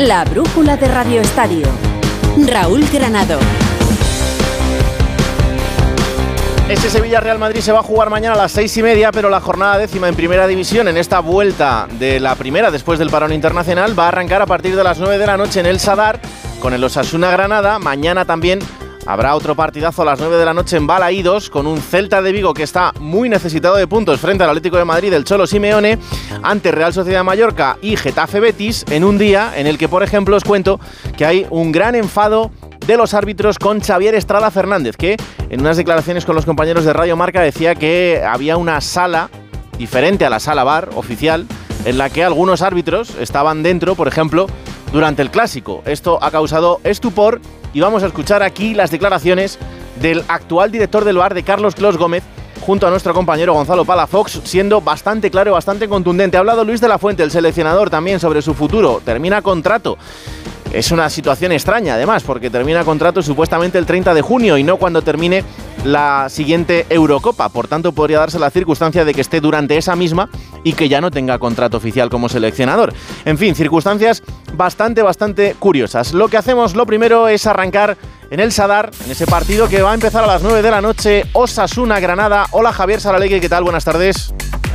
La brújula de Radio Estadio. Raúl Granado. Ese Sevilla-Real Madrid se va a jugar mañana a las seis y media, pero la jornada décima en primera división, en esta vuelta de la primera después del parón internacional, va a arrancar a partir de las 9 de la noche en el Sadar con el Osasuna Granada. Mañana también habrá otro partidazo a las 9 de la noche en Balaídos con un Celta de Vigo que está muy necesitado de puntos frente al Atlético de Madrid del Cholo Simeone ante Real Sociedad Mallorca y Getafe Betis en un día en el que, por ejemplo, os cuento que hay un gran enfado de los árbitros con Xavier Estrada Fernández, que en unas declaraciones con los compañeros de Radio Marca decía que había una sala diferente a la sala bar oficial en la que algunos árbitros estaban dentro, por ejemplo, durante el clásico. Esto ha causado estupor y vamos a escuchar aquí las declaraciones del actual director del bar de Carlos Clos Gómez junto a nuestro compañero Gonzalo Palafox, siendo bastante claro bastante contundente. Ha hablado Luis de la Fuente, el seleccionador, también sobre su futuro. Termina contrato es una situación extraña, además, porque termina contrato supuestamente el 30 de junio y no cuando termine la siguiente Eurocopa. Por tanto, podría darse la circunstancia de que esté durante esa misma y que ya no tenga contrato oficial como seleccionador. En fin, circunstancias bastante, bastante curiosas. Lo que hacemos, lo primero, es arrancar en el Sadar, en ese partido que va a empezar a las 9 de la noche. Osasuna, Granada. Hola, Javier Saralegui, ¿qué tal? Buenas tardes.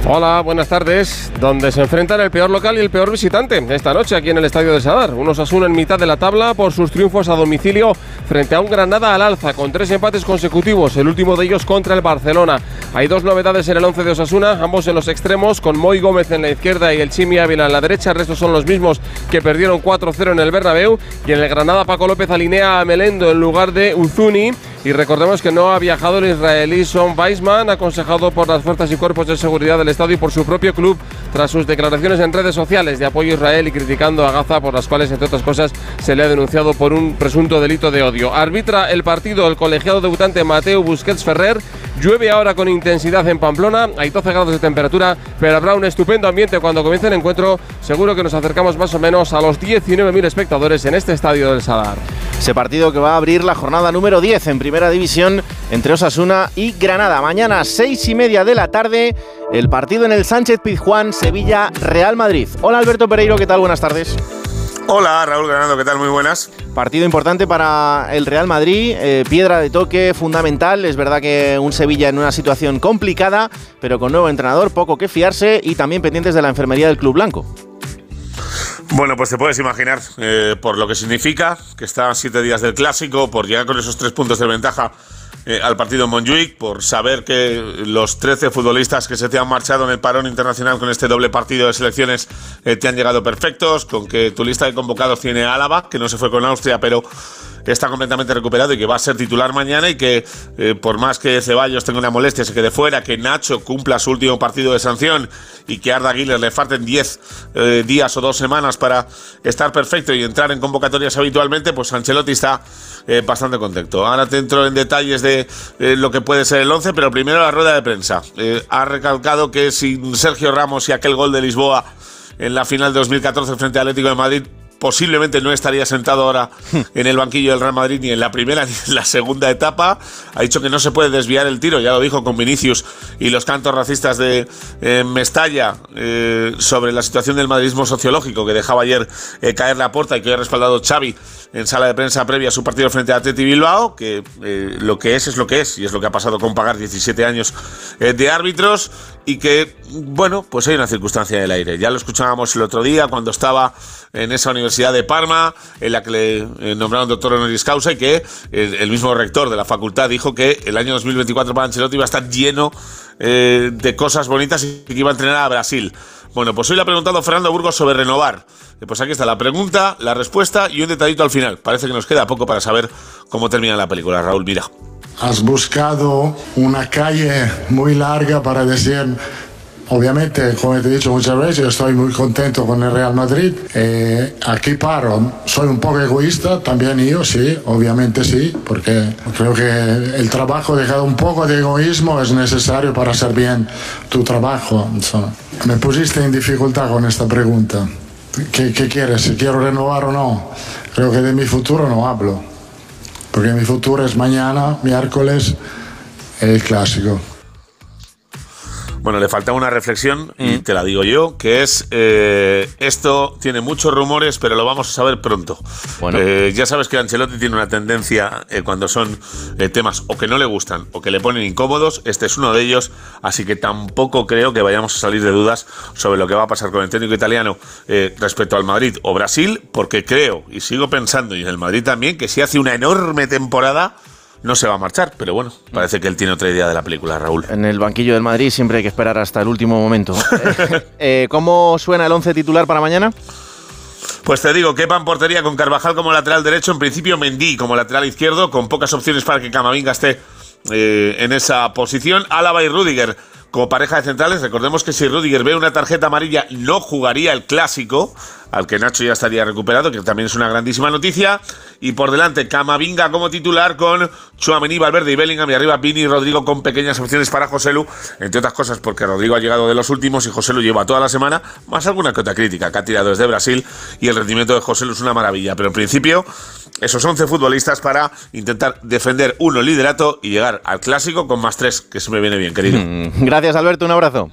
Hola, buenas tardes. Donde se enfrentan el peor local y el peor visitante esta noche aquí en el Estadio de Sadar. Unos Osasuna en mitad de la tabla por sus triunfos a domicilio frente a un Granada al alza con tres empates consecutivos, el último de ellos contra el Barcelona. Hay dos novedades en el 11 de Osasuna, ambos en los extremos, con Moy Gómez en la izquierda y el Chimi Ávila en la derecha. El resto son los mismos que perdieron 4-0 en el Bernabéu. Y en el Granada Paco López alinea a Melendo en lugar de Uzuni. Y recordemos que no ha viajado el israelí Son Weisman, aconsejado por las fuerzas y cuerpos de seguridad del Estado y por su propio club, tras sus declaraciones en redes sociales de apoyo a Israel y criticando a Gaza, por las cuales, entre otras cosas, se le ha denunciado por un presunto delito de odio. Arbitra el partido el colegiado debutante Mateo Busquets Ferrer. Llueve ahora con intensidad en Pamplona, hay 12 grados de temperatura, pero habrá un estupendo ambiente cuando comience el encuentro. Seguro que nos acercamos más o menos a los 19.000 espectadores en este estadio del Sadar. Ese partido que va a abrir la jornada número 10 en Primera División entre Osasuna y Granada. Mañana, seis y media de la tarde, el partido en el Sánchez Pizjuán, Sevilla, Real Madrid. Hola Alberto Pereiro, ¿qué tal? Buenas tardes. Hola Raúl Granado, ¿qué tal? Muy buenas. Partido importante para el Real Madrid, eh, piedra de toque fundamental. Es verdad que un Sevilla en una situación complicada, pero con nuevo entrenador, poco que fiarse y también pendientes de la enfermería del Club Blanco. Bueno, pues te puedes imaginar eh, por lo que significa que está a siete días del clásico, por llegar con esos tres puntos de ventaja eh, al partido en Montjuic, por saber que los 13 futbolistas que se te han marchado en el parón internacional con este doble partido de selecciones eh, te han llegado perfectos, con que tu lista de convocados tiene Álava, que no se fue con Austria, pero está completamente recuperado y que va a ser titular mañana y que eh, por más que Ceballos tenga una molestia, se quede fuera, que Nacho cumpla su último partido de sanción y que Arda Aguilar le falten 10 eh, días o dos semanas para estar perfecto y entrar en convocatorias habitualmente, pues Ancelotti está eh, bastante contento. Ahora te entro en detalles de lo que puede ser el 11, pero primero la rueda de prensa. ha recalcado que sin Sergio Ramos y aquel gol de Lisboa en la final de 2014 frente al Atlético de Madrid posiblemente no estaría sentado ahora en el banquillo del Real Madrid ni en la primera ni en la segunda etapa. Ha dicho que no se puede desviar el tiro, ya lo dijo con Vinicius y los cantos racistas de eh, Mestalla eh, sobre la situación del madridismo sociológico que dejaba ayer eh, caer la puerta y que ha respaldado Xavi en sala de prensa previa a su partido frente a Teti Bilbao, que lo que es es lo que es y es lo que ha pasado con pagar 17 años de árbitros y que, bueno, pues hay una circunstancia del aire. Ya lo escuchábamos el otro día cuando estaba en esa Universidad de Parma, en la que le eh, nombraron doctor honoris causa y que el, mismo rector de la facultad dijo que el año 2024 para Ancelotti iba a estar lleno eh, de cosas bonitas y que iba a entrenar a Brasil. Bueno, pues hoy le ha preguntado Fernando Burgos sobre renovar. Eh, pues aquí está la pregunta, la respuesta y un detallito al final. Parece que nos queda poco para saber cómo termina la película. Raúl, mira. Has buscado una calle muy larga para decir Obviamente, como te he dicho muchas veces, estoy muy contento con el Real Madrid. Eh, aquí paro. Soy un poco egoísta, también yo, sí, obviamente sí, porque creo que el trabajo, dejado un poco de egoísmo, es necesario para hacer bien tu trabajo. me pusiste en dificultad con esta pregunta. ¿Qué, ¿Qué quieres? ¿Si quiero renovar o no? Creo que de mi futuro no hablo, porque mi futuro es mañana, miércoles, el clásico. Bueno, le falta una reflexión, y te la digo yo, que es, eh, esto tiene muchos rumores, pero lo vamos a saber pronto. Bueno. Eh, ya sabes que Ancelotti tiene una tendencia eh, cuando son temas o que no le gustan o que le ponen incómodos, este es uno de ellos, así que tampoco creo que vayamos a salir de dudas sobre lo que va a pasar con el técnico italiano respecto al Madrid o Brasil, porque creo y sigo pensando, y en el Madrid también, que si hace una enorme temporada no se va a marchar, pero bueno, parece que él tiene otra idea de la película, Raúl. En el banquillo del Madrid siempre hay que esperar hasta el último momento. Eh, ¿Cómo suena el once titular para mañana? Pues te digo, Kepa en portería con Carvajal como lateral derecho, en principio Mendy como lateral izquierdo, con pocas opciones para que Camavinga esté eh, en esa posición. Álava y Rudiger como pareja de centrales. Recordemos que si Rudiger ve una tarjeta amarilla, no jugaría el clásico, al que Nacho ya estaría recuperado, que también es una grandísima noticia. Y por delante, Camavinga como titular con Chuamení, Valverde y Bellingham. Y arriba, Vini y Rodrigo con pequeñas opciones para Joselu, entre otras cosas porque Rodrigo ha llegado de los últimos y Joselu lleva toda la semana, más alguna que otra crítica que ha tirado desde Brasil. Y el rendimiento de Joselu es una maravilla. Pero en principio, esos 11 futbolistas para intentar defender uno el liderato y llegar al clásico con más tres, que se me viene bien, querido. Gracias, Alberto. Un abrazo.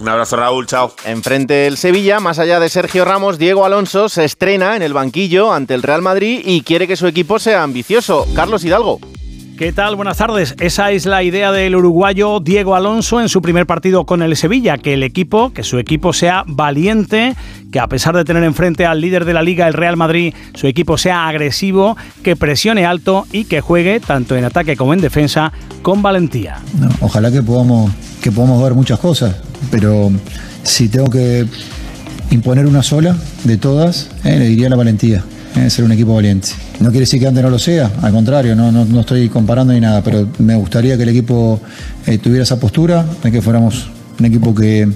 Un abrazo, Raúl. Chao. Enfrente el Sevilla, más allá de Sergio Ramos, Diego Alonso se estrena en el banquillo ante el Real Madrid y quiere que su equipo sea ambicioso. Carlos Hidalgo. ¿Qué tal? Buenas tardes. Esa es la idea del uruguayo Diego Alonso en su primer partido con el Sevilla, que el equipo, que su equipo sea valiente, que a pesar de tener enfrente al líder de la liga, el Real Madrid, su equipo sea agresivo, que presione alto y que juegue tanto en ataque como en defensa con valentía. No, ojalá que podamos, que podamos ver muchas cosas, pero si tengo que imponer una sola de todas, eh, le diría la valentía, eh, ser un equipo valiente. No quiere decir que antes no lo sea, al contrario, no, no, no estoy comparando ni nada, pero me gustaría que el equipo eh, tuviera esa postura, de que fuéramos un equipo que,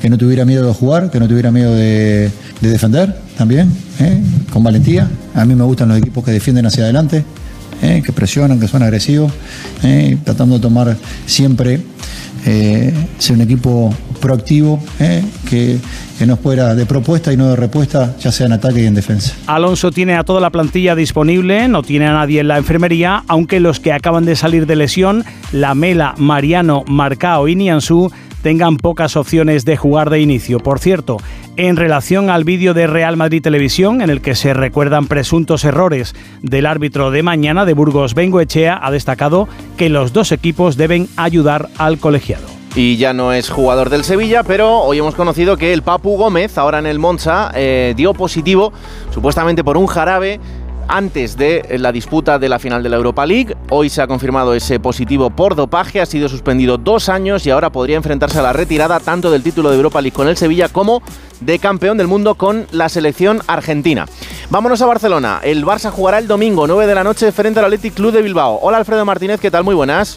que, no tuviera miedo de jugar, que no tuviera miedo de, de defender también, eh, con valentía. A mí me gustan los equipos que defienden hacia adelante, que presionan, que son agresivos, tratando de tomar siempre eh, ser un equipo proactivo, eh, que, que nos fuera de propuesta y no de respuesta, ya sea en ataque y en defensa. Alonso tiene a toda la plantilla disponible, no tiene a nadie en la enfermería, aunque los que acaban de salir de lesión, Lamela, Mariano, Marcao y Nianzú, tengan pocas opciones de jugar de inicio. Por cierto, en relación al vídeo de Real Madrid Televisión, en el que se recuerdan presuntos errores del árbitro de mañana de Burgos Bengoechea, ha destacado que los dos equipos deben ayudar al colegiado. Y ya no es jugador del Sevilla, pero hoy hemos conocido que el Papu Gómez, ahora en el Monza, eh, dio positivo, supuestamente por un jarabe antes de la disputa de la final de la Europa League. Hoy se ha confirmado ese positivo por dopaje, ha sido suspendido dos años y ahora podría enfrentarse a la retirada tanto del título de Europa League con el Sevilla como de campeón del mundo con la selección argentina. Vámonos a Barcelona. El Barça jugará el domingo 9 de la noche frente al Athletic Club de Bilbao. Hola Alfredo Martínez, ¿qué tal? Muy buenas.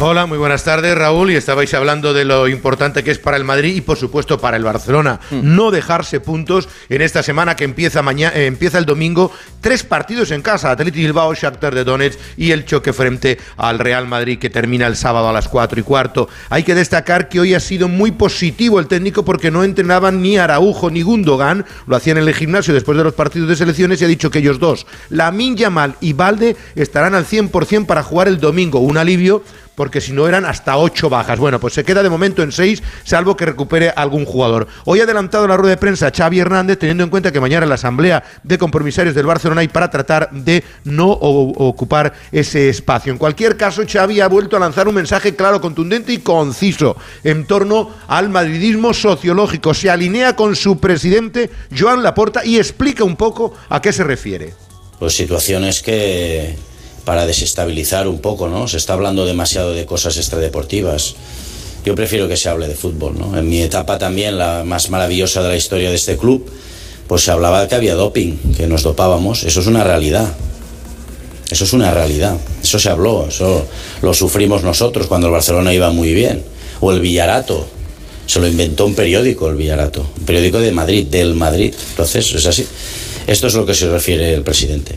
Hola, muy buenas tardes, Raúl. Y estabais hablando de lo importante que es para el Madrid y, por supuesto, para el Barcelona. Mm. No dejarse puntos en esta semana que empieza mañana, eh, empieza el domingo. Tres partidos en casa: Atlético Bilbao, Shakhtar de Donetsk y el choque frente al Real Madrid que termina el sábado a las cuatro y cuarto. Hay que destacar que hoy ha sido muy positivo el técnico porque no entrenaban ni Araujo ni Gundogan. Lo hacían en el gimnasio después de los partidos de selecciones y ha dicho que ellos dos, Lamin Yamal y Valde, estarán al 100% para jugar el domingo. Un alivio porque si no eran hasta ocho bajas. Bueno, pues se queda de momento en seis, salvo que recupere algún jugador. Hoy ha adelantado la rueda de prensa Xavi Hernández, teniendo en cuenta que mañana en la asamblea de compromisarios del Barcelona hay para tratar de no ocupar ese espacio. En cualquier caso, Xavi ha vuelto a lanzar un mensaje claro, contundente y conciso en torno al madridismo sociológico. Se alinea con su presidente, Joan Laporta, y explica un poco a qué se refiere. Pues situaciones que para desestabilizar un poco, ¿no? Se está hablando demasiado de cosas extradeportivas. Yo prefiero que se hable de fútbol, ¿no? En mi etapa también, la más maravillosa de la historia de este club, pues se hablaba que había doping, que nos dopábamos. Eso es una realidad. Eso es una realidad. Eso se habló, eso lo sufrimos nosotros cuando el Barcelona iba muy bien. O el Villarato. Se lo inventó un periódico, el Villarato. Un periódico de Madrid, del Madrid. Entonces, es así. Esto es lo que se refiere el presidente.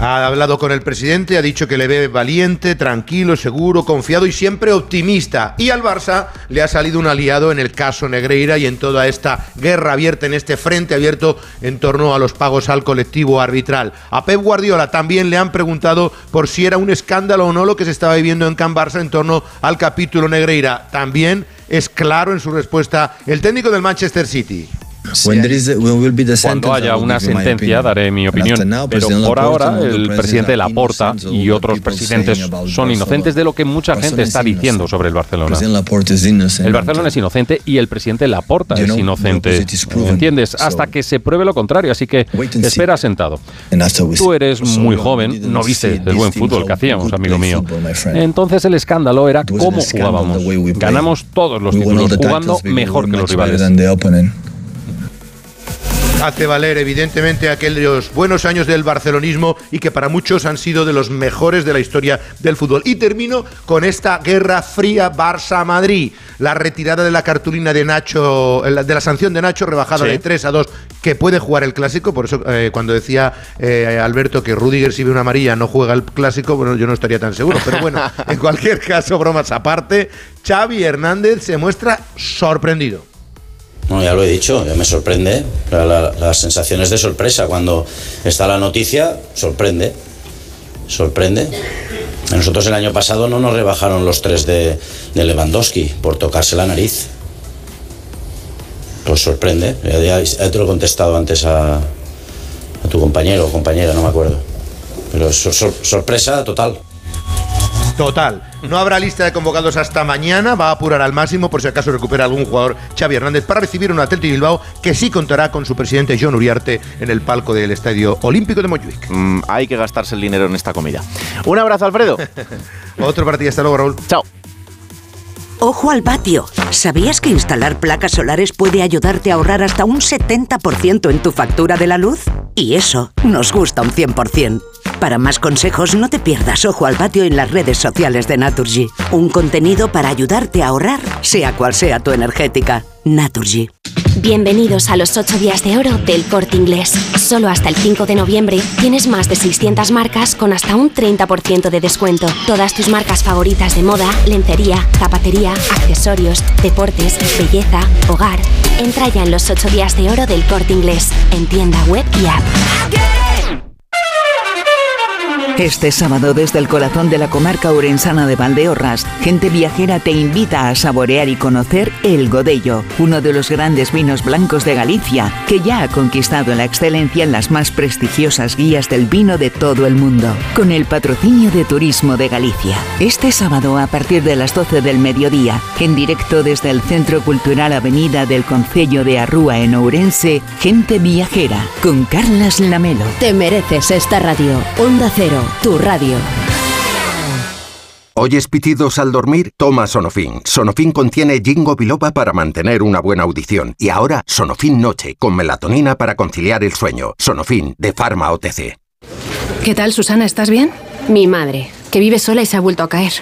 Ha hablado con el presidente, ha dicho que le ve valiente, tranquilo, seguro, confiado y siempre optimista. Y al Barça le ha salido un aliado en el caso Negreira y en toda esta guerra abierta, en este frente abierto en torno a los pagos al colectivo arbitral. A Pep Guardiola también le han preguntado por si era un escándalo o no lo que se estaba viviendo en Can Barça en torno al capítulo Negreira. También es claro en su respuesta el técnico del Manchester City. Cuando haya una sentencia daré mi opinión, pero por ahora el presidente Laporta y otros presidentes son inocentes de lo que mucha gente está diciendo sobre el Barcelona. El Barcelona es inocente y el presidente Laporta es inocente. ¿Entiendes? Hasta que se pruebe lo contrario, así que espera sentado. Tú eres muy joven, no viste el buen fútbol que hacíamos, amigo mío. Entonces el escándalo era cómo jugábamos. Ganamos todos los títulos jugando mejor que los rivales hace valer evidentemente aquellos buenos años del barcelonismo y que para muchos han sido de los mejores de la historia del fútbol. Y termino con esta guerra fría Barça-Madrid, la retirada de la cartulina de Nacho, de la sanción de Nacho rebajada de 3 a 2, que puede jugar el clásico, por eso eh, cuando decía eh, Alberto que Rudiger si ve una amarilla no juega el clásico, bueno, yo no estaría tan seguro, pero bueno, en cualquier caso, bromas aparte, Xavi Hernández se muestra sorprendido. No, ya lo he dicho, ya me sorprende. las sensaciones de sorpresa cuando está la noticia, sorprende. Sorprende. A nosotros el año pasado no nos rebajaron los tres de, Lewandowski por tocarse la nariz. Pues sorprende. Ya, te lo he contestado antes a tu compañero o compañera, no me acuerdo. Pero sorpresa total. Total. No habrá lista de convocados hasta mañana. Va a apurar al máximo por si acaso recupera algún jugador Xavi Hernández para recibir un Atlético Bilbao que sí contará con su presidente John Uriarte en el palco del Estadio Olímpico de Montjuic. Mm, hay que gastarse el dinero en esta comida. Un abrazo, Alfredo. Otro partido. Hasta luego, Raúl. Chao. Ojo al patio. ¿Sabías que instalar placas solares puede ayudarte a ahorrar hasta un 70% en tu factura de la luz? Y eso nos gusta un 100%. Para más consejos, no te pierdas Ojo al Patio en las redes sociales de Naturgy. Un contenido para ayudarte a ahorrar, sea cual sea tu energética. Naturgy. Bienvenidos a los 8 días de oro del corte inglés. Solo hasta el 5 de noviembre tienes más de 600 marcas con hasta un 30% de descuento. Todas tus marcas favoritas de moda, lencería, zapatería, accesorios, deportes, belleza, hogar. Entra ya en los 8 días de oro del corte inglés, en tienda web y app. Este sábado desde el corazón de la comarca urensana de Valdeorras, Gente Viajera te invita a saborear y conocer el Godello, uno de los grandes vinos blancos de Galicia, que ya ha conquistado la excelencia en las más prestigiosas guías del vino de todo el mundo, con el patrocinio de Turismo de Galicia. Este sábado a partir de las 12 del mediodía, en directo desde el Centro Cultural Avenida del Concello de Arrúa en Ourense, Gente Viajera, con Carlas Lamelo. Te mereces esta radio. Onda Cero tu radio. ¿Oyes pitidos al dormir? Toma Sonofin. Sonofin contiene jingo biloba para mantener una buena audición. Y ahora Sonofin Noche, con melatonina para conciliar el sueño. Sonofin, de Pharma OTC. ¿Qué tal, Susana? ¿Estás bien? Mi madre, que vive sola y se ha vuelto a caer.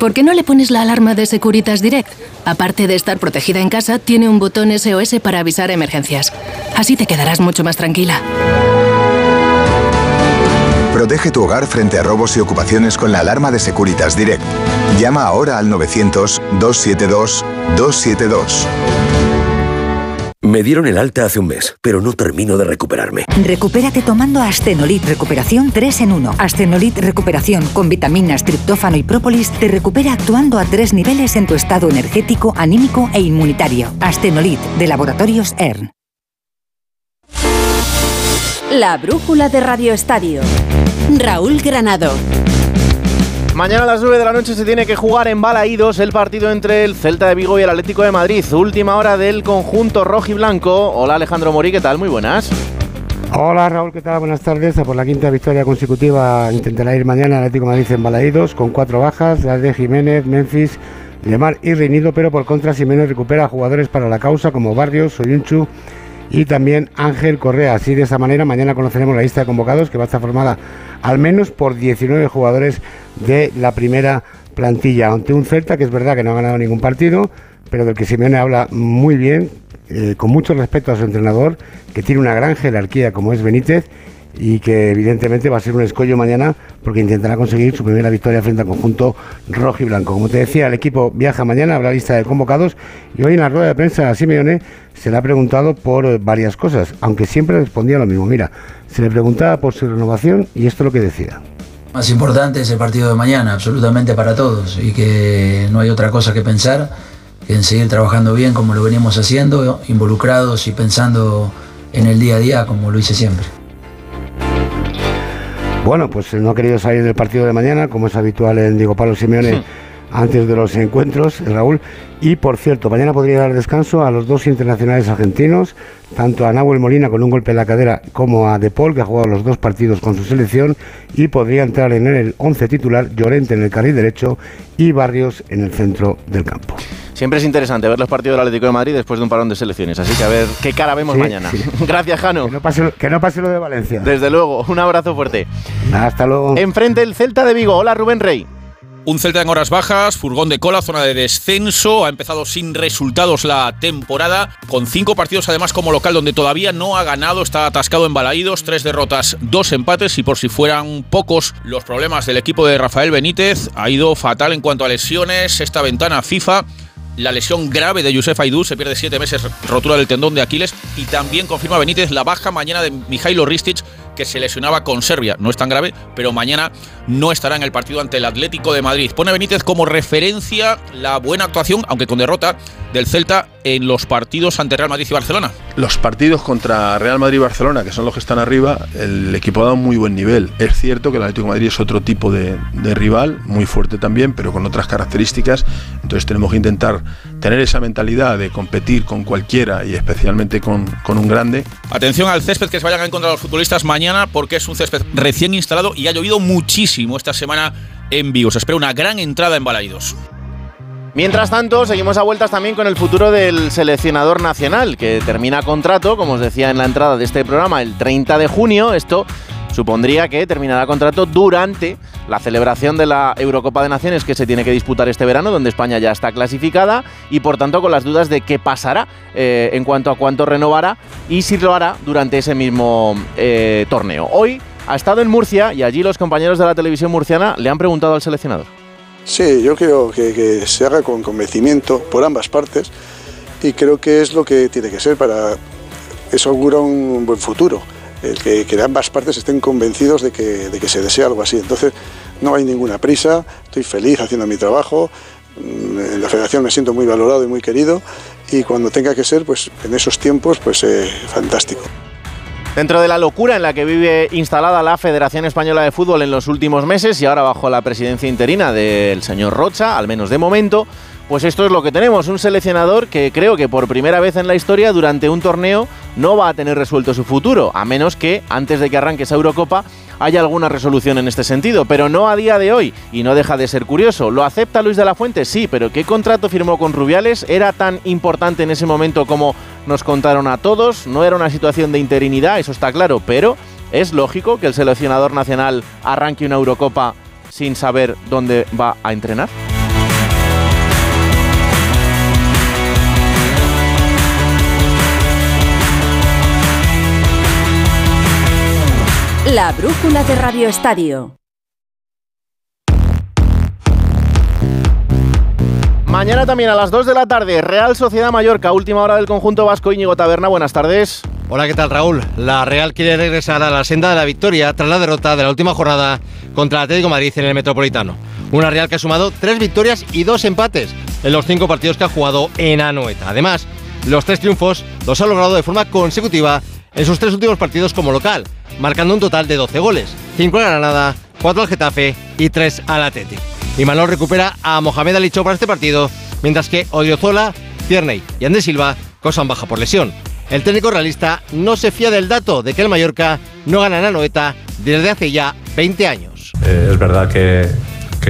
¿Por qué no le pones la alarma de Securitas Direct? Aparte de estar protegida en casa, tiene un botón SOS para avisar emergencias. Así te quedarás mucho más tranquila. Protege tu hogar frente a robos y ocupaciones con la alarma de Securitas Direct. Llama ahora al 900-272-272. Me dieron el alta hace un mes, pero no termino de recuperarme. Recupérate tomando Astenolit Recuperación 3 en 1. Astenolit Recuperación con vitaminas, triptófano y própolis te recupera actuando a tres niveles en tu estado energético, anímico e inmunitario. Astenolit de Laboratorios ERN. La brújula de Radio Estadio. Raúl Granado. Mañana a las 9 de la noche se tiene que jugar en Balaídos el partido entre el Celta de Vigo y el Atlético de Madrid. Última hora del conjunto rojo y blanco. Hola Alejandro Morí, ¿qué tal? Muy buenas. Hola Raúl, ¿qué tal? Buenas tardes. A por la quinta victoria consecutiva intentará ir mañana el Atlético de Madrid en Balaídos con cuatro bajas, las de Jiménez, Memphis, Lemar y Reinido, pero por contra Jiménez recupera jugadores para la causa como Barrios, Soyunchu y también Ángel Correa. Así de esa manera mañana conoceremos la lista de convocados que va a estar formada al menos por 19 jugadores de la primera plantilla. Ante un Celta que es verdad que no ha ganado ningún partido, pero del que Simeone habla muy bien, eh, con mucho respeto a su entrenador, que tiene una gran jerarquía como es Benítez y que evidentemente va a ser un escollo mañana porque intentará conseguir su primera victoria frente al conjunto rojo y blanco. Como te decía, el equipo viaja mañana, habrá lista de convocados y hoy en la rueda de prensa a Simeone se le ha preguntado por varias cosas, aunque siempre respondía lo mismo. Mira, se le preguntaba por su renovación y esto es lo que decía. Más importante es el partido de mañana, absolutamente para todos, y que no hay otra cosa que pensar que en seguir trabajando bien como lo venimos haciendo, involucrados y pensando en el día a día como lo hice siempre. Bueno, pues no ha querido salir del partido de mañana, como es habitual en Diego Pablo Simeone. antes de los encuentros, Raúl. Y por cierto, mañana podría dar descanso a los dos internacionales argentinos, tanto a Nahuel Molina con un golpe en la cadera como a De Paul, que ha jugado los dos partidos con su selección, y podría entrar en el 11 titular Llorente en el carril derecho y Barrios en el centro del campo. Siempre es interesante ver los partidos del Atlético de Madrid después de un parón de selecciones, así que a ver qué cara vemos mañana. Gracias, Jano. Que no, pase, que no pase lo de Valencia. Desde luego, un abrazo fuerte. Hasta luego. Enfrente el Celta de Vigo. Hola, Rubén Rey. Un Celta en horas bajas, furgón de cola, zona de descenso. Ha empezado sin resultados la temporada, con cinco partidos además como local, donde todavía no ha ganado. Está atascado en balaídos, tres derrotas, dos empates. Y por si fueran pocos los problemas del equipo de Rafael Benítez, ha ido fatal en cuanto a lesiones. Esta ventana FIFA la lesión grave de Yusef Aidú, se pierde siete meses, rotura del tendón de Aquiles, y también confirma Benítez la baja mañana de Mijailo Ristic, que se lesionaba con Serbia. No es tan grave, pero mañana no estará en el partido ante el Atlético de Madrid. Pone Benítez como referencia la buena actuación, aunque con derrota, del Celta en los partidos ante Real Madrid y Barcelona. Los partidos contra Real Madrid y Barcelona, que son los que están arriba, el equipo ha dado un muy buen nivel. Es cierto que el Atlético de Madrid es otro tipo de, rival, muy fuerte también, pero con otras características. Entonces tenemos que intentar tener esa mentalidad de competir con cualquiera y especialmente con, con un grande. Atención al césped que se vayan a encontrar los futbolistas mañana porque es un césped recién instalado y ha llovido muchísimo esta semana en Vigo. Se espera una gran entrada en Balaidos. Mientras tanto, seguimos a vueltas también con el futuro del seleccionador nacional, que termina contrato, como os decía en la entrada de este programa, el 30 de junio. Esto supondría que terminará contrato durante la celebración de la Eurocopa de Naciones que se tiene que disputar este verano, donde España ya está clasificada y por tanto con las dudas de qué pasará eh, en cuanto a cuánto renovará y si lo hará durante ese mismo eh, torneo. Hoy ha estado en Murcia y allí los compañeros de la televisión murciana le han preguntado al seleccionador. Sí, yo creo que, se haga con convencimiento por ambas partes y creo que es lo que tiene que ser para eso augura un buen futuro, el que, ambas partes estén convencidos de que, de que se desea algo así. Entonces no hay ninguna prisa, estoy feliz haciendo mi trabajo, mm, en la federación me siento muy valorado y muy querido y cuando tenga que ser, pues en esos tiempos, pues eh, fantástico. Dentro de la locura en la que vive instalada la Federación Española de Fútbol en los últimos meses y ahora bajo la presidencia interina del señor Rocha, al menos de momento, pues esto es lo que tenemos, un seleccionador que creo que por primera vez en la historia durante un torneo no va a tener resuelto su futuro, a menos que antes de que arranque esa Eurocopa haya alguna resolución en este sentido, pero no a día de hoy, y no deja de ser curioso. ¿Lo acepta Luis de la Fuente? Sí, pero ¿qué contrato firmó con Rubiales? ¿Era tan importante en ese momento como nos contaron a todos? No era una situación de interinidad, eso está claro, pero es lógico que el seleccionador nacional arranque una Eurocopa sin saber dónde va a entrenar. La brújula de Radio Estadio. Mañana también a las 2 de la tarde, Real Sociedad Mallorca, última hora del conjunto vasco Íñigo Taberna. Buenas tardes. Hola, ¿qué tal Raúl? La Real quiere regresar a la senda de la victoria tras la derrota de la última jornada contra el Atlético Madrid en el Metropolitano. Una Real que ha sumado tres victorias y dos empates en los cinco partidos que ha jugado en Anoeta. Además, los tres triunfos los ha logrado de forma consecutiva en sus tres últimos partidos como local, marcando un total de 12 goles, 5 al Granada, 4 al Getafe y 3 al Athletic. Y Manol recupera a Mohamed Alicho para este partido, mientras que Odiozola, Tierney y Andrés Silva cosan baja por lesión. El técnico realista no se fía del dato de que el Mallorca no gana en Anoeta desde hace ya 20 años. Eh, es verdad que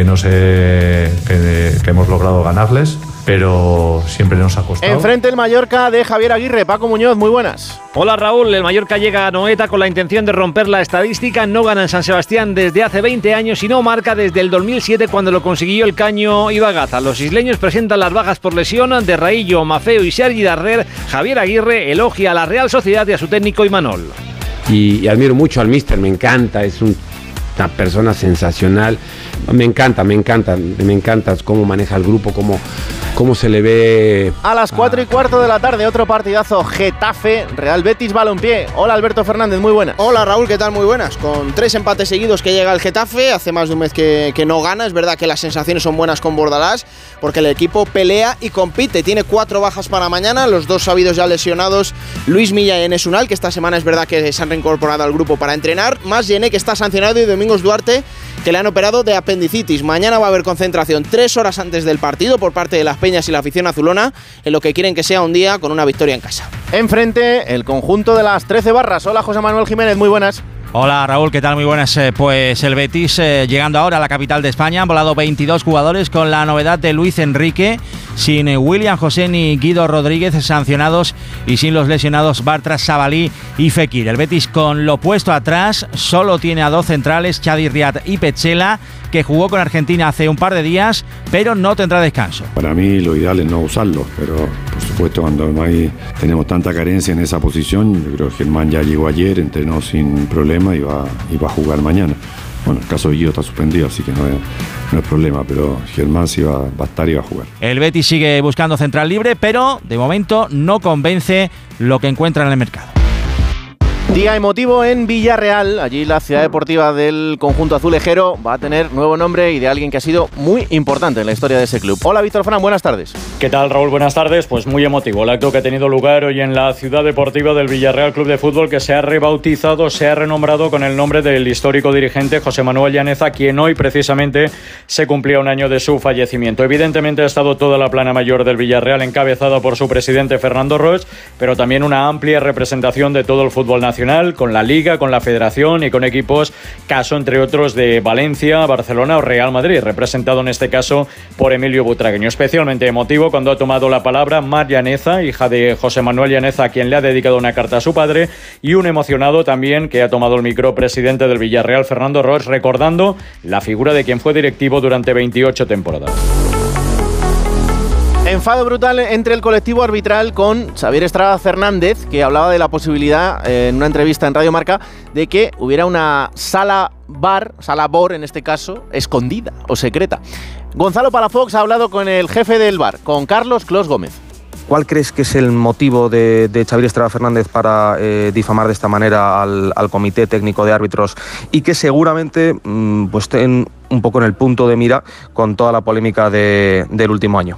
no sé que hemos logrado ganarles pero siempre nos ha costado. Enfrente el Mallorca de Javier Aguirre. Paco Muñoz, muy buenas. Hola Raúl, el Mallorca llega a Noeta con la intención de romper la estadística. No gana en San Sebastián desde hace 20 años y no marca desde el 2007 cuando lo consiguió el Caño Ibagaza. Los isleños presentan las bajas por lesión de Raillo, Mafeo y Sergi Darder. Javier Aguirre elogia a la Real Sociedad y a su técnico Imanol. y, y admiro mucho al mister, me encanta, es un una persona sensacional. Me encanta, me encanta, me encanta cómo maneja el grupo, cómo, cómo se le ve. A las 4 y cuarto de la tarde, otro partidazo Getafe, Real Betis Balompié. Hola Alberto Fernández, muy buenas. Hola Raúl, ¿qué tal? Muy buenas. Con tres empates seguidos que llega el Getafe, hace más de un mes que, que no gana. Es verdad que las sensaciones son buenas con Bordalás, porque el equipo pelea y compite. Tiene cuatro bajas para mañana, los dos sabidos ya lesionados, Luis Milla y Enes Unal, que esta semana es verdad que se han reincorporado al grupo para entrenar, más Yene, que está sancionado, y Domingos Duarte, que le han operado de apendicitis. Mañana va a haber concentración tres horas antes del partido por parte de las Peñas y la afición azulona, en lo que quieren que sea un día con una victoria en casa. Enfrente, el conjunto de las 13 barras. Hola José Manuel Jiménez, muy buenas. Hola Raúl, ¿qué tal? Muy buenas. Eh, pues el Betis eh, llegando ahora a la capital de España, han volado 22 jugadores con la novedad de Luis Enrique, sin eh, William José ni Guido Rodríguez sancionados y sin los lesionados Bartras, Sabalí y Fekir. El Betis con lo puesto atrás solo tiene a dos centrales, Chadi Riad y Pechela, que jugó con Argentina hace un par de días, pero no tendrá descanso. Para mí lo ideal es no usarlo, pero por supuesto cuando no hay, tenemos tanta carencia en esa posición, yo creo que Germán ya llegó ayer, entrenó sin problema y va, y va a jugar mañana. Bueno, el caso de Guido está suspendido, así que no es, problema, pero Germán sí va, va a estar y va a jugar. El Betis sigue buscando central libre, pero de momento no convence lo que encuentra en el mercado. Día emotivo en Villarreal. Allí la ciudad deportiva del conjunto azulejero va a tener nuevo nombre y de alguien que ha sido muy importante en la historia de ese club. Hola Víctor Fran, buenas tardes. ¿Qué tal Raúl? Buenas tardes. Pues muy emotivo el acto que ha tenido lugar hoy en la ciudad deportiva del Villarreal Club de Fútbol que se ha rebautizado, se ha renombrado con el nombre del histórico dirigente José Manuel Llaneza, quien hoy precisamente se cumplía un año de su fallecimiento. Evidentemente ha estado toda la plana mayor del Villarreal encabezada por su presidente Fernando Roig, pero también una amplia representación de todo el fútbol nacional con la Liga, con la Federación y con equipos, caso entre otros de Valencia, Barcelona o Real Madrid, representado en este caso por Emilio Butragueño. Especialmente emotivo cuando ha tomado la palabra Mar Llaneza, hija de José Manuel Llaneza, a quien le ha dedicado una carta a su padre, y un emocionado también que ha tomado el micro presidente del Villarreal, Fernando Ross, recordando la figura de quien fue directivo durante 28 temporadas. Enfado brutal entre el colectivo arbitral con Xavier Estrada Fernández, que hablaba de la posibilidad, eh, en una entrevista en Radio Marca, de que hubiera una sala bar, sala BOR en este caso, escondida o secreta. Gonzalo Palafox ha hablado con el jefe del bar, con Carlos Clos Gómez. ¿Cuál crees que es el motivo de, Xavier Estrada Fernández para eh, difamar de esta manera al, Comité Técnico de Árbitros y que seguramente mmm, pues estén un poco en el punto de mira con toda la polémica de, del último año?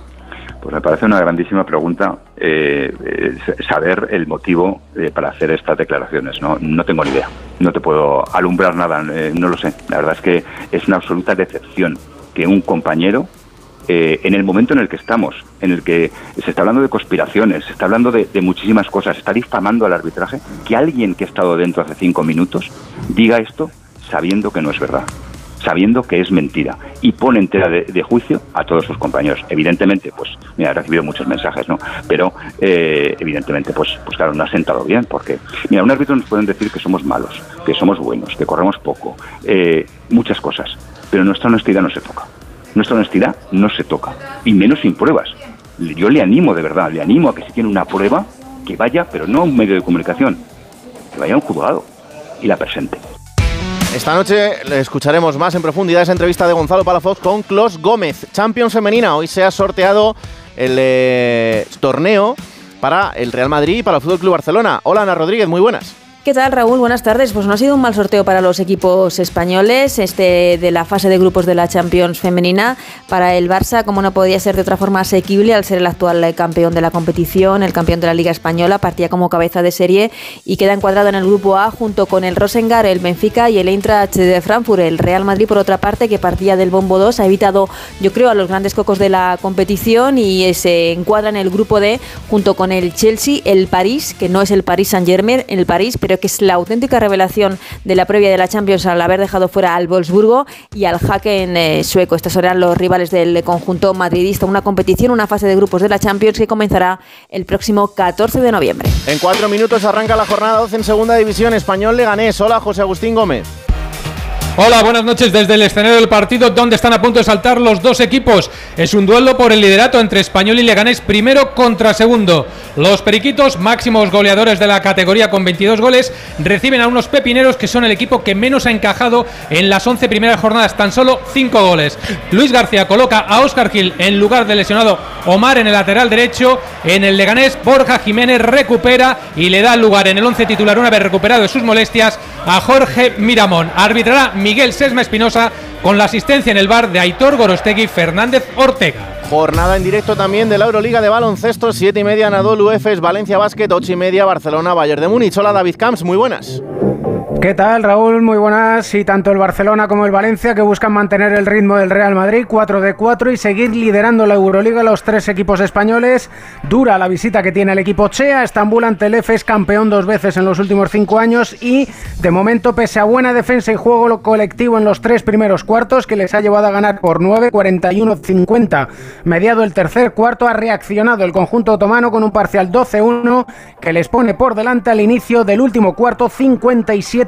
Pues me parece una grandísima pregunta eh, eh, saber el motivo eh, para hacer estas declaraciones. ¿no? no tengo ni idea, no te puedo alumbrar nada, eh, no lo sé. La verdad es que es una absoluta decepción que un compañero, eh, en el momento en el que estamos, en el que se está hablando de conspiraciones, se está hablando de, de muchísimas cosas, se está difamando al arbitraje, que alguien que ha estado dentro hace cinco minutos diga esto sabiendo que no es verdad sabiendo que es mentira y pone entera de, de, juicio a todos sus compañeros. Evidentemente, pues, mira, he recibido muchos mensajes, ¿no? Pero, eh, evidentemente, pues, pues claro, no ha sentado bien, porque, mira, un árbitro nos pueden decir que somos malos, que somos buenos, que corremos poco, eh, muchas cosas, pero nuestra honestidad no se toca. Nuestra honestidad no se toca, y menos sin pruebas. Yo le animo, de verdad, le animo a que si tiene una prueba, que vaya, pero no a un medio de comunicación, que vaya a un juzgado y la presente. Esta noche escucharemos más en profundidad esa entrevista de Gonzalo Palafox con Clos Gómez, Champions Femenina. Hoy se ha sorteado el eh, torneo para el Real Madrid y para el Fútbol Club Barcelona. Hola Ana Rodríguez, muy buenas. ¿Qué tal, Raúl? Buenas tardes. Pues no ha sido un mal sorteo para los equipos españoles, este de la fase de grupos de la Champions femenina. Para el Barça, como no podía ser de otra forma asequible, al ser el actual campeón de la competición, el campeón de la Liga Española, partía como cabeza de serie y queda encuadrado en el grupo A junto con el Rosengar, el Benfica y el Eintracht de Frankfurt. El Real Madrid, por otra parte, que partía del bombo 2, ha evitado, yo creo, a los grandes cocos de la competición y se encuadra en el grupo D junto con el Chelsea, el París, que no es el Paris Saint-Germain, el París, pero que es la auténtica revelación de la previa de la Champions al haber dejado fuera al Wolfsburgo y al Jaque en eh, sueco. Estos serán los rivales del conjunto madridista. Una competición, una fase de grupos de la Champions que comenzará el próximo 14 de noviembre. En cuatro minutos arranca la jornada 12 en Segunda División Español Leganés. Hola, José Agustín Gómez. Hola, buenas noches desde el escenario del partido donde están a punto de saltar los dos equipos. Es un duelo por el liderato entre Español y Leganés, primero contra segundo. Los periquitos, máximos goleadores de la categoría con 22 goles, reciben a unos pepineros que son el equipo que menos ha encajado en las 11 primeras jornadas, tan solo 5 goles. Luis García coloca a Oscar Gil en lugar del lesionado Omar en el lateral derecho. En el Leganés, Borja Jiménez recupera y le da lugar en el 11 titular una vez recuperado de sus molestias a Jorge Miramón. Arbitrará Miguel Sesma Espinosa con la asistencia en el bar de Aitor Gorostegui Fernández Ortega. Jornada en directo también de la Euroliga de baloncesto, 7 y media Nadolu Efes, Valencia Basket, 8 y media Barcelona, Bayern de Múnich. Hola David Camps, muy buenas. ¿Qué tal, Raúl? Muy buenas. Y tanto el Barcelona como el Valencia que buscan mantener el ritmo del Real Madrid, 4 de 4 y seguir liderando la Euroliga los tres equipos españoles. Dura la visita que tiene el equipo Chea. Estambul ante el EFES, campeón dos veces en los últimos cinco años y de momento, pese a buena defensa y juego colectivo en los tres primeros cuartos, que les ha llevado a ganar por 9, 41, 50. Mediado el tercer cuarto, ha reaccionado el conjunto otomano con un parcial 12-1 que les pone por delante al inicio del último cuarto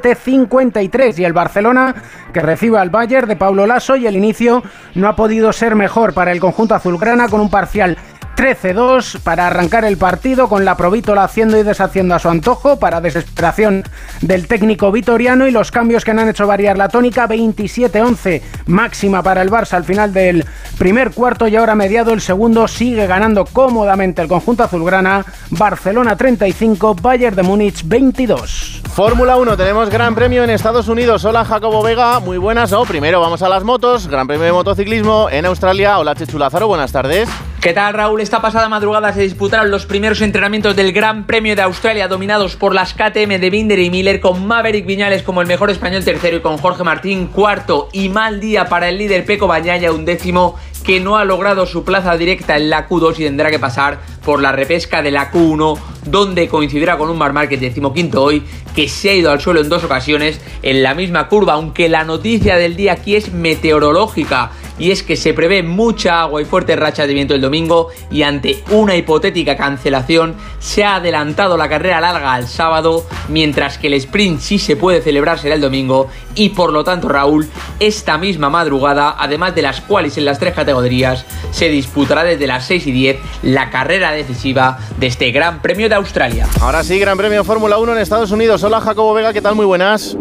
57-53 y el Barcelona que recibe al Bayern de Pablo Lasso y el inicio no ha podido ser mejor para el conjunto azulgrana con un parcial 13-2 para arrancar el partido con la Provítola haciendo y deshaciendo a su antojo para desesperación del técnico vitoriano y los cambios que han hecho variar la tónica. 27-11 máxima para el Barça al final del primer cuarto y ahora mediado el segundo. Sigue ganando cómodamente el conjunto azulgrana. Barcelona 35 Bayern de Múnich 22 Fórmula 1 tenemos Gran Premio en Estados Unidos. Hola Jacobo Vega muy buenas. O primero vamos a las motos. Gran Premio de motociclismo en Australia. Hola Chechu Lázaro buenas tardes ¿Qué tal Raúl? Esta pasada madrugada se disputaron los primeros entrenamientos del Gran Premio de Australia dominados por las KTM de Binder y Miller con Maverick Viñales como el mejor español tercero y con Jorge Martín cuarto y mal día para el líder Peco Bañaya un décimo que no ha logrado su plaza directa en la Q2 y tendrá que pasar por la repesca de la Q1 donde coincidirá con un Mar Márquez decimoquinto hoy que se ha ido al suelo en dos ocasiones en la misma curva aunque la noticia del día aquí es meteorológica y es que se prevé mucha agua y fuertes rachas de viento el domingo y ante una hipotética cancelación se ha adelantado la carrera larga al sábado mientras que el sprint sí se puede celebrar será el domingo y por lo tanto Raúl esta misma madrugada además de las cuales en las tres categorías se disputará desde las 6 y 10 la carrera decisiva de este Gran Premio de Australia. Ahora sí, Gran Premio Fórmula 1 en Estados Unidos. Hola Jacobo Vega, ¿qué tal? Muy buenas.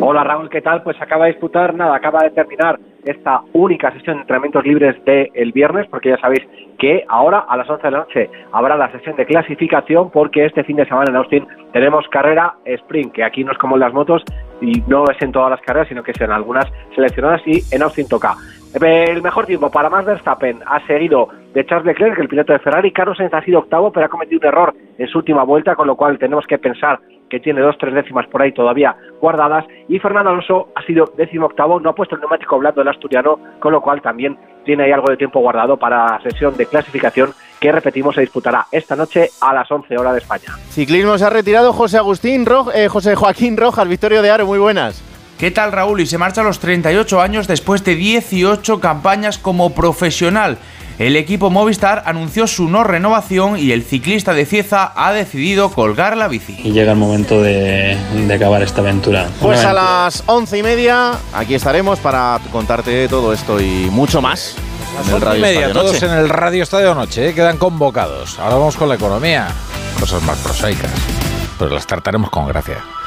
Hola Raúl, ¿qué tal? Pues acaba de disputar, nada, acaba de terminar esta única sesión de entrenamientos libres del viernes, porque ya sabéis que ahora a las 11 de la noche habrá la sesión de clasificación, porque este fin de semana en Austin tenemos carrera sprint, que aquí no es como en las motos y no es en todas las carreras, sino que es en algunas seleccionadas y en Austin toca. El mejor tiempo para Max Verstappen ha seguido de Charles Leclerc, el piloto de Ferrari. Carlos Sainz ha sido octavo, pero ha cometido un error en su última vuelta, con lo cual tenemos que pensar que tiene dos, tres décimas por ahí todavía guardadas. Y Fernando Alonso ha sido décimo octavo, no ha puesto el neumático blando del asturiano, con lo cual también tiene ahí algo de tiempo guardado para la sesión de clasificación que repetimos se disputará esta noche a las 11 horas de España. Ciclismo se ha retirado José Agustín Ro eh, José Joaquín Rojas, Victorio de Aro, muy buenas. ¿Qué tal Raúl? Y se marcha a los 38 años después de 18 campañas como profesional. El equipo Movistar anunció su no renovación y el ciclista de Cieza ha decidido colgar la bici. Y llega el momento de, de acabar esta aventura. Pues a las once y media aquí estaremos para contarte todo esto y mucho más. A las once y media, todos en el Radio Estadio Noche, ¿eh? quedan convocados. Ahora vamos con la economía, cosas más prosaicas, pero las trataremos con gracia.